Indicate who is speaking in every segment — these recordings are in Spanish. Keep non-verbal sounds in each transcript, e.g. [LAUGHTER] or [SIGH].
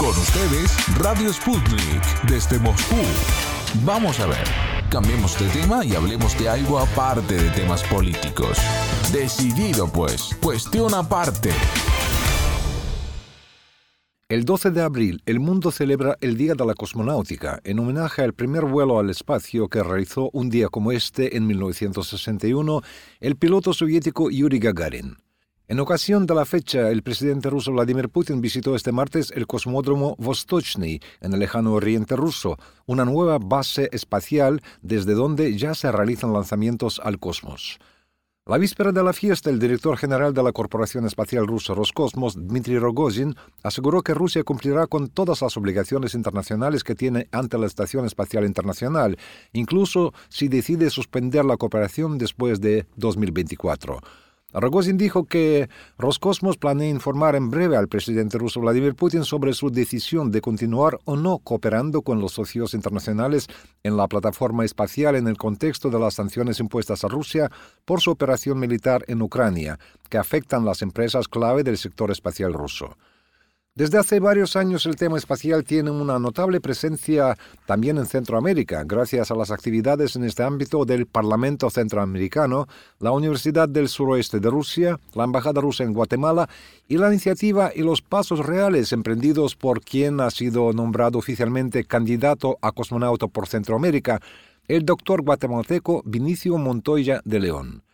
Speaker 1: Con ustedes, Radio Sputnik, desde Moscú. Vamos a ver, cambiemos de tema y hablemos de algo aparte de temas políticos. Decidido pues, cuestión aparte.
Speaker 2: El 12 de abril, el mundo celebra el Día de la Cosmonáutica, en homenaje al primer vuelo al espacio que realizó un día como este en 1961 el piloto soviético Yuri Gagarin. En ocasión de la fecha, el presidente ruso Vladimir Putin visitó este martes el cosmódromo Vostochny en el lejano oriente ruso, una nueva base espacial desde donde ya se realizan lanzamientos al cosmos. La víspera de la fiesta, el director general de la Corporación Espacial Rusa Roscosmos, Dmitry Rogozin, aseguró que Rusia cumplirá con todas las obligaciones internacionales que tiene ante la Estación Espacial Internacional, incluso si decide suspender la cooperación después de 2024. Rogozin dijo que Roscosmos planea informar en breve al presidente ruso Vladimir Putin sobre su decisión de continuar o no cooperando con los socios internacionales en la plataforma espacial en el contexto de las sanciones impuestas a Rusia por su operación militar en Ucrania, que afectan las empresas clave del sector espacial ruso. Desde hace varios años el tema espacial tiene una notable presencia también en Centroamérica, gracias a las actividades en este ámbito del Parlamento Centroamericano, la Universidad del Suroeste de Rusia, la Embajada rusa en Guatemala y la iniciativa y los pasos reales emprendidos por quien ha sido nombrado oficialmente candidato a cosmonauta por Centroamérica, el doctor guatemalteco Vinicio Montoya de León.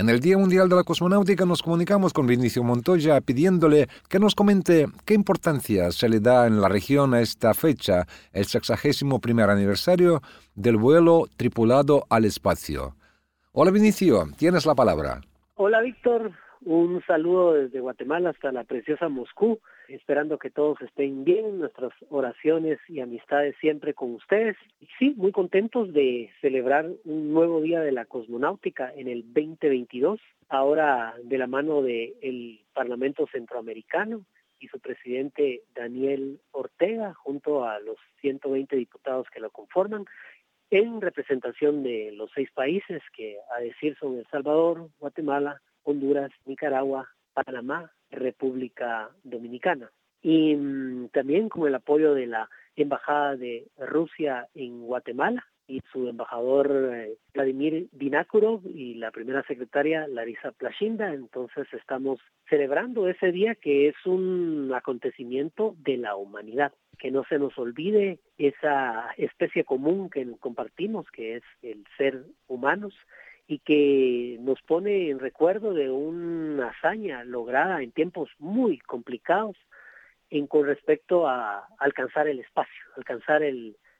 Speaker 2: En el Día Mundial de la Cosmonáutica nos comunicamos con Vinicio Montoya pidiéndole que nos comente qué importancia se le da en la región a esta fecha, el sexagésimo primer aniversario del vuelo tripulado al espacio. Hola Vinicio, tienes la palabra.
Speaker 3: Hola Víctor, un saludo desde Guatemala hasta la preciosa Moscú, esperando que todos estén bien, nuestras oraciones y amistades siempre con ustedes. Sí, muy contentos de celebrar un nuevo día de la cosmonáutica en el 2022, ahora de la mano del Parlamento Centroamericano y su presidente Daniel Ortega, junto a los 120 diputados que lo conforman, en representación de los seis países que a decir son El Salvador, Guatemala, Honduras, Nicaragua, Panamá, República Dominicana. Y mm, también con el apoyo de la Embajada de Rusia en Guatemala y su embajador eh, Vladimir Vinakurov y la primera secretaria Larisa Plashinda. Entonces estamos celebrando ese día que es un acontecimiento de la humanidad. Que no se nos olvide esa especie común que compartimos, que es el ser humanos, y que nos pone en recuerdo de una hazaña lograda en tiempos muy complicados con respecto a alcanzar el espacio, alcanzar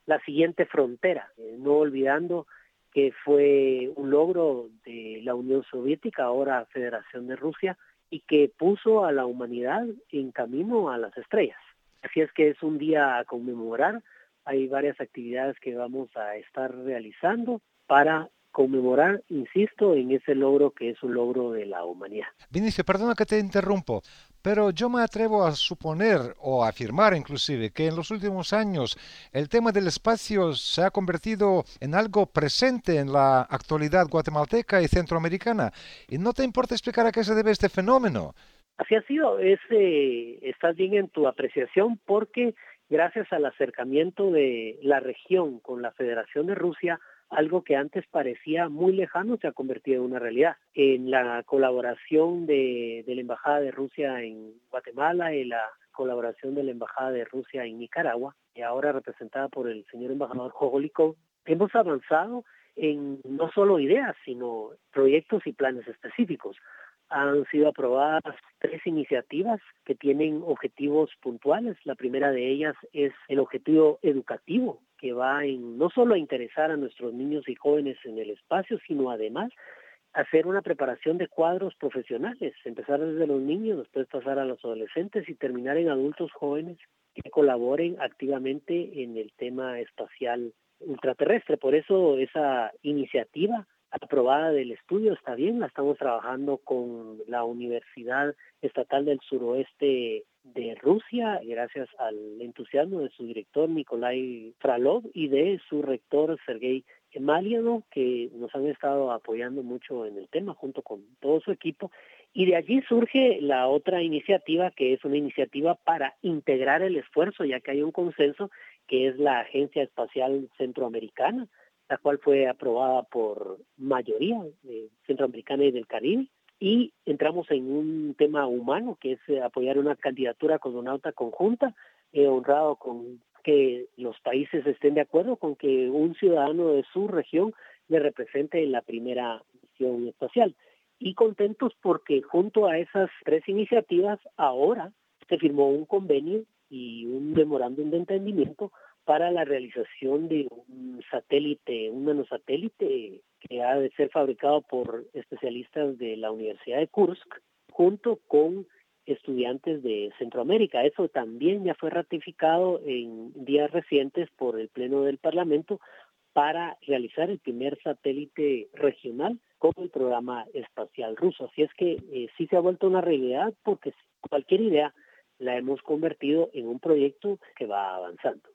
Speaker 3: la siguiente frontera, eh, no olvidando que fue un logro de la Unión Soviética, ahora Federación de Rusia, y que puso a la humanidad en camino a las estrellas. Así es que es un día a conmemorar, hay varias actividades que vamos a estar realizando para conmemorar, insisto, en ese logro que es un logro de la humanidad.
Speaker 2: Vinicio, perdona que te interrumpo, pero yo me atrevo a suponer o a afirmar inclusive que en los últimos años el tema del espacio se ha convertido en algo presente en la actualidad guatemalteca y centroamericana. ¿Y no te importa explicar a qué se debe este fenómeno?
Speaker 3: Así ha sido, es, eh, estás bien en tu apreciación porque gracias al acercamiento de la región con la Federación de Rusia, algo que antes parecía muy lejano se ha convertido en una realidad. En la colaboración de, la Embajada de Rusia en Guatemala y la colaboración de la Embajada de Rusia en Nicaragua, y ahora representada por el señor embajador Jogolikov, hemos avanzado en no solo ideas, sino proyectos y planes específicos. Han sido aprobadas tres iniciativas que tienen objetivos puntuales. La primera de ellas es el objetivo educativo que va en no solo a interesar a nuestros niños y jóvenes en el espacio, sino además hacer una preparación de cuadros profesionales, empezar desde los niños, después pasar a los adolescentes y terminar en adultos jóvenes que colaboren activamente en el tema espacial ultraterrestre. Por eso esa iniciativa aprobada del estudio está bien, la estamos trabajando con la Universidad Estatal del Suroeste de Rusia, gracias al entusiasmo de su director Nikolai Fralov y de su rector Sergei Emaliano, que nos han estado apoyando mucho en el tema junto con todo su equipo. Y de allí surge la otra iniciativa, que es una iniciativa para integrar el esfuerzo, ya que hay un consenso, que es la Agencia Espacial Centroamericana, la cual fue aprobada por mayoría centroamericana y del Caribe. Y entramos en un tema humano, que es eh, apoyar una candidatura cosmonauta conjunta, he honrado con que los países estén de acuerdo con que un ciudadano de su región le represente en la primera misión espacial. Y contentos porque junto a esas tres iniciativas ahora se firmó un convenio y un memorándum de entendimiento para la realización de un satélite, un nanosatélite que ha de ser fabricado por especialistas de la Universidad de Kursk, junto con estudiantes de Centroamérica. Eso también ya fue ratificado en días recientes por el Pleno del Parlamento para realizar el primer satélite regional con el programa espacial ruso. Así es que eh, sí se ha vuelto una realidad porque cualquier idea la hemos convertido en un proyecto que va avanzando.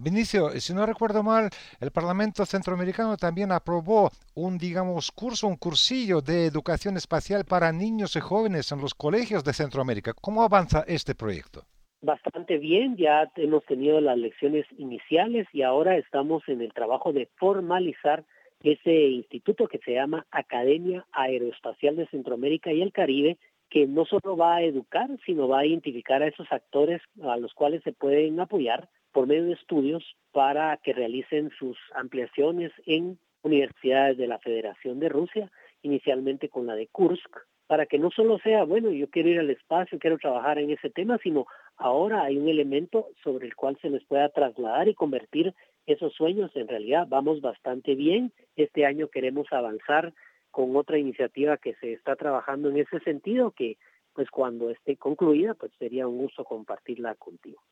Speaker 4: Vinicio, si no recuerdo mal, el Parlamento Centroamericano también aprobó un, digamos, curso, un cursillo de educación espacial para niños y jóvenes en los colegios de Centroamérica. ¿Cómo avanza este proyecto?
Speaker 3: Bastante bien, ya hemos tenido las lecciones iniciales y ahora estamos en el trabajo de formalizar ese instituto que se llama Academia Aeroespacial de Centroamérica y el Caribe, que no solo va a educar, sino va a identificar a esos actores a los cuales se pueden apoyar por medio de estudios para que realicen sus ampliaciones en universidades de la Federación de Rusia, inicialmente con la de Kursk, para que no solo sea, bueno, yo quiero ir al espacio, quiero trabajar en ese tema, sino ahora hay un elemento sobre el cual se les pueda trasladar y convertir esos sueños en realidad. Vamos bastante bien. Este año queremos avanzar con otra iniciativa que se está trabajando en ese sentido, que pues cuando esté concluida, pues sería un gusto compartirla contigo.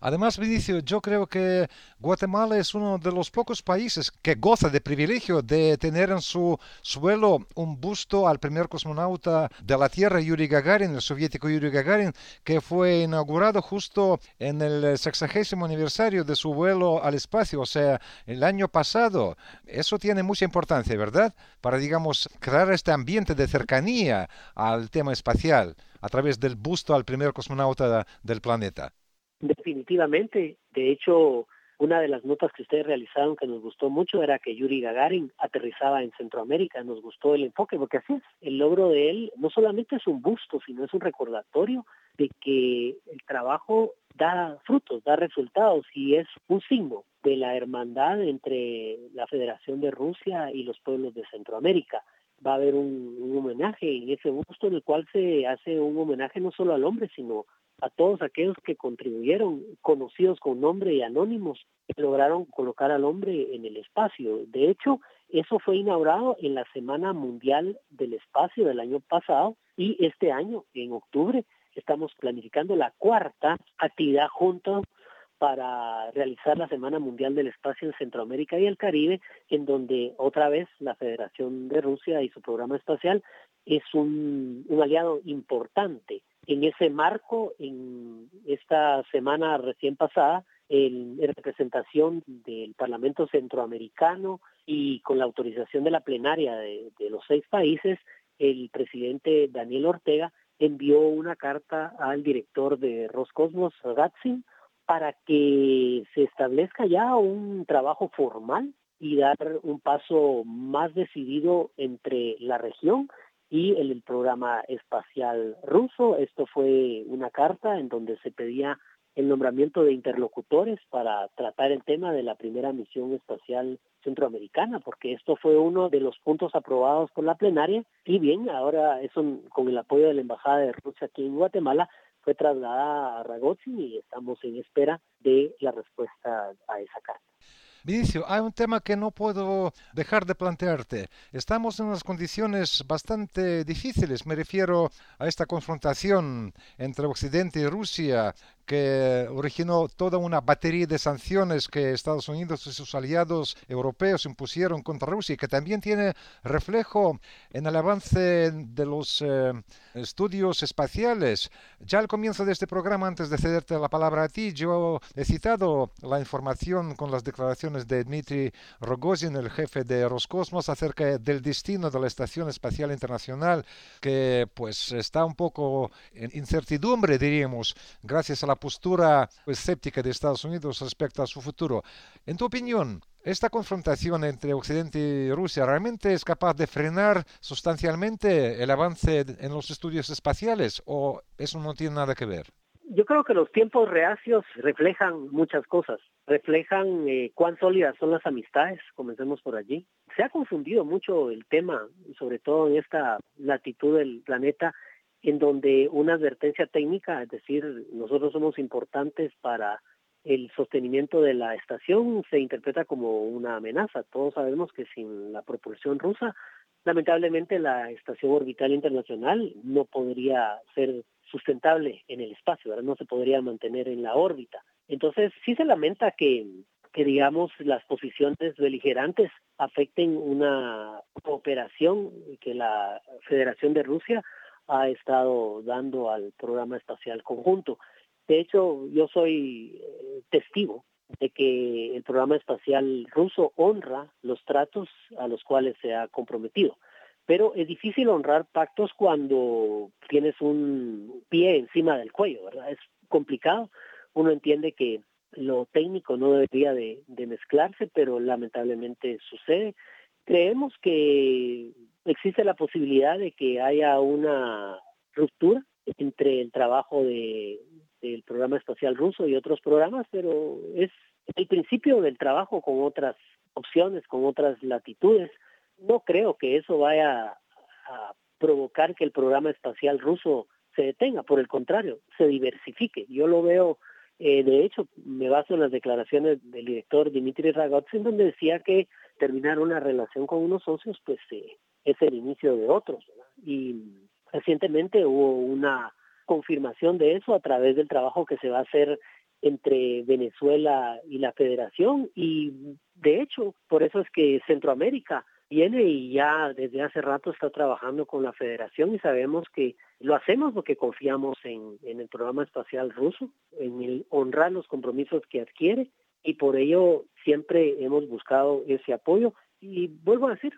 Speaker 4: Además, Vinicio, yo creo que Guatemala es uno de los pocos países que goza de privilegio de tener en su suelo un busto al primer cosmonauta de la Tierra, Yuri Gagarin, el soviético Yuri Gagarin, que fue inaugurado justo en el sexagésimo aniversario de su vuelo al espacio, o sea, el año pasado. Eso tiene mucha importancia, ¿verdad? Para, digamos, crear este ambiente de cercanía al tema espacial a través del busto al primer cosmonauta del planeta.
Speaker 3: Definitivamente, de hecho, una de las notas que ustedes realizaron que nos gustó mucho era que Yuri Gagarin aterrizaba en Centroamérica. Nos gustó el enfoque, porque así es. El logro de él no solamente es un busto, sino es un recordatorio de que el trabajo da frutos, da resultados y es un signo de la hermandad entre la Federación de Rusia y los pueblos de Centroamérica va a haber un, homenaje en ese busto en el cual se hace un homenaje no solo al hombre, sino a todos aquellos que contribuyeron, conocidos con nombre y anónimos, que lograron colocar al hombre en el espacio. De hecho, eso fue inaugurado en la Semana Mundial del Espacio del año pasado y este año, en octubre, estamos planificando la cuarta actividad junto para realizar la Semana Mundial del Espacio en Centroamérica y el Caribe, en donde otra vez la Federación de Rusia y su programa espacial es un, aliado importante. En ese marco, en esta semana recién pasada, en, representación del Parlamento Centroamericano y con la autorización de la plenaria de, de los seis países, el presidente Daniel Ortega envió una carta al director de Roscosmos, Gatsin, para que se establezca ya un trabajo formal y dar un paso más decidido entre la región y el, programa espacial ruso. Esto fue una carta en donde se pedía el nombramiento de interlocutores para tratar el tema de la primera misión espacial centroamericana, porque esto fue uno de los puntos aprobados por la plenaria. Y bien, ahora eso con el apoyo de la Embajada de Rusia aquí en Guatemala, fue trasladada a Ragozzi y estamos en espera de la respuesta a esa carta.
Speaker 4: Vinicio, hay un tema que no puedo dejar de plantearte. Estamos en unas condiciones bastante difíciles. Me refiero a esta confrontación entre Occidente y Rusia que originó toda una batería de sanciones que Estados Unidos y sus aliados europeos impusieron contra Rusia y que también tiene reflejo en el avance de los eh, estudios espaciales. Ya al comienzo de este programa, antes de cederte la palabra a ti, yo he citado la información con las declaraciones de Dmitry Rogozin, el jefe de Roscosmos, acerca del destino de la Estación Espacial Internacional, que pues está un poco en incertidumbre, diríamos, gracias a la postura escéptica de Estados Unidos respecto a su futuro. En tu opinión, ¿esta confrontación entre Occidente y Rusia realmente es capaz de frenar sustancialmente el avance en los estudios espaciales o eso no tiene nada que ver?
Speaker 3: Yo creo que los tiempos reacios reflejan muchas cosas, reflejan eh, cuán sólidas son las amistades, comencemos por allí. Se ha confundido mucho el tema, sobre todo en esta latitud del planeta, en donde una advertencia técnica, es decir, nosotros somos importantes para el sostenimiento de la estación, se interpreta como una amenaza. Todos sabemos que sin la propulsión rusa, lamentablemente la estación orbital internacional no podría ser sustentable en el espacio, no se podría mantener en la órbita. Entonces, sí se lamenta que, que digamos, las posiciones beligerantes afecten una cooperación que la Federación de Rusia ha estado dando al programa espacial conjunto. De hecho, yo soy eh, testigo de que el programa espacial ruso honra los tratos a los cuales se ha comprometido. Pero es difícil honrar pactos cuando tienes un pie encima del cuello, ¿verdad? Es complicado. Uno entiende que lo técnico no debería de, de mezclarse, pero lamentablemente sucede. Creemos que existe la posibilidad de que haya una ruptura entre el trabajo de, del programa espacial ruso y otros programas, pero es el principio del trabajo con otras opciones, con otras latitudes. No creo que eso vaya a provocar que el programa espacial ruso se detenga, por el contrario, se diversifique. Yo lo veo, eh, de hecho, me baso en las declaraciones del director Dimitri Ragozin, donde decía que terminar una relación con unos socios, pues eh, es el inicio de otros. Y recientemente hubo una confirmación de eso a través del trabajo que se va a hacer entre Venezuela y la Federación y de hecho por eso es que Centroamérica viene y ya desde hace rato está trabajando con la Federación y sabemos que lo hacemos porque confiamos en, en el programa espacial ruso, en el honrar los compromisos que adquiere y por ello siempre hemos buscado ese apoyo y vuelvo a decir,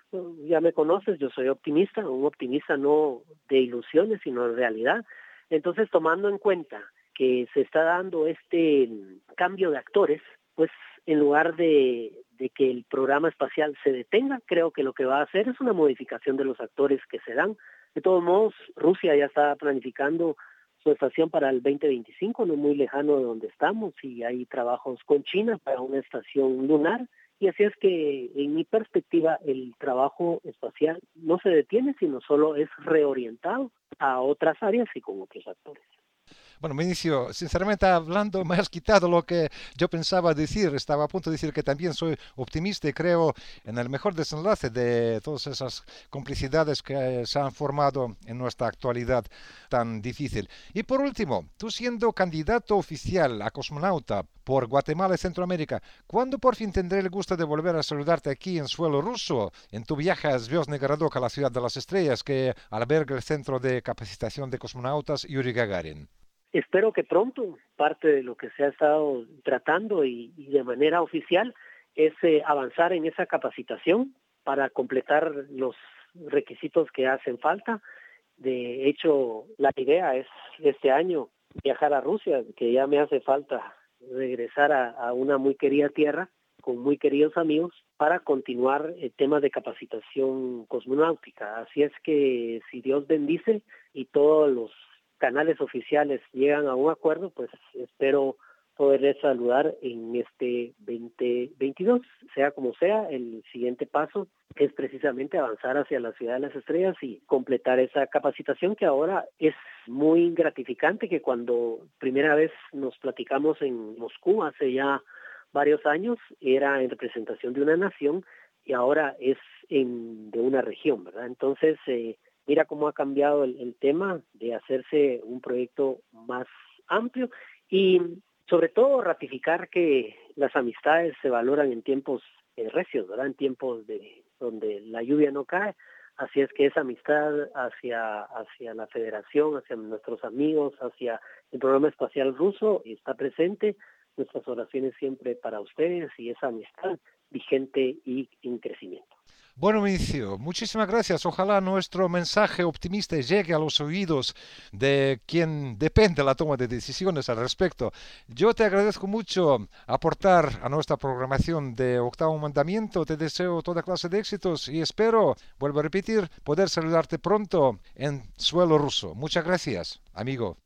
Speaker 3: ya me conoces, yo soy optimista, un optimista no de ilusiones, sino de realidad. Entonces, tomando en cuenta que se está dando este cambio de actores, pues en lugar de, que el programa espacial se detenga, creo que lo que va a hacer es una modificación de los actores que se dan. De todos modos, Rusia ya está planificando su estación para el 2025, no muy lejano de donde estamos, y hay trabajos con China para una estación lunar y así es que, en mi perspectiva, el trabajo espacial no se detiene, sino solo es reorientado a otras áreas y con otros actores.
Speaker 4: Bueno, Vinicio, sinceramente hablando, [LAUGHS] me has quitado lo que yo pensaba decir. Estaba a punto de decir que también soy optimista y creo en el mejor desenlace de todas esas complicidades que se han formado en nuestra actualidad tan difícil. Y por último, tú siendo candidato oficial a cosmonauta por Guatemala y Centroamérica, ¿cuándo por fin tendré el gusto de volver a saludarte aquí en suelo ruso, en tu viaje a Garadok, a la ciudad de las estrellas, que alberga el Centro de Capacitación de Cosmonautas Yuri Gagarin?
Speaker 3: Espero que pronto parte de lo que se ha estado tratando y, de manera oficial es eh, avanzar en esa capacitación para completar los requisitos que hacen falta. De hecho, la idea es este año viajar a Rusia, que ya me hace falta regresar a, una muy querida tierra con muy queridos amigos para continuar el tema de capacitación cosmonáutica. Así es que si Dios bendice y todos los canales oficiales llegan a un acuerdo, pues espero poderles saludar en este 2022, sea como sea, el siguiente paso es precisamente avanzar hacia la ciudad de las estrellas y completar esa capacitación que ahora es muy gratificante, que cuando primera vez nos platicamos en Moscú hace ya varios años era en representación de una nación y ahora es en, de una región, ¿verdad? Entonces, eh, mira cómo ha cambiado el, tema de hacerse un proyecto más amplio Y sobre todo ratificar que las amistades se valoran en tiempos eh, recios, ¿verdad? En tiempos de donde la lluvia no cae. Así es que esa amistad hacia, hacia la federación, hacia nuestros amigos, hacia el programa espacial ruso está presente. Nuestras oraciones siempre para ustedes y esa amistad vigente y en crecimiento.
Speaker 4: Bueno, Vinicio, muchísimas gracias. Ojalá nuestro mensaje optimista llegue a los oídos de quien depende la toma de decisiones al respecto. Yo te agradezco mucho aportar a nuestra programación de Octavo Mandamiento. Te deseo toda clase de éxitos y espero, vuelvo a repetir, poder saludarte pronto en suelo ruso. Muchas gracias, amigo.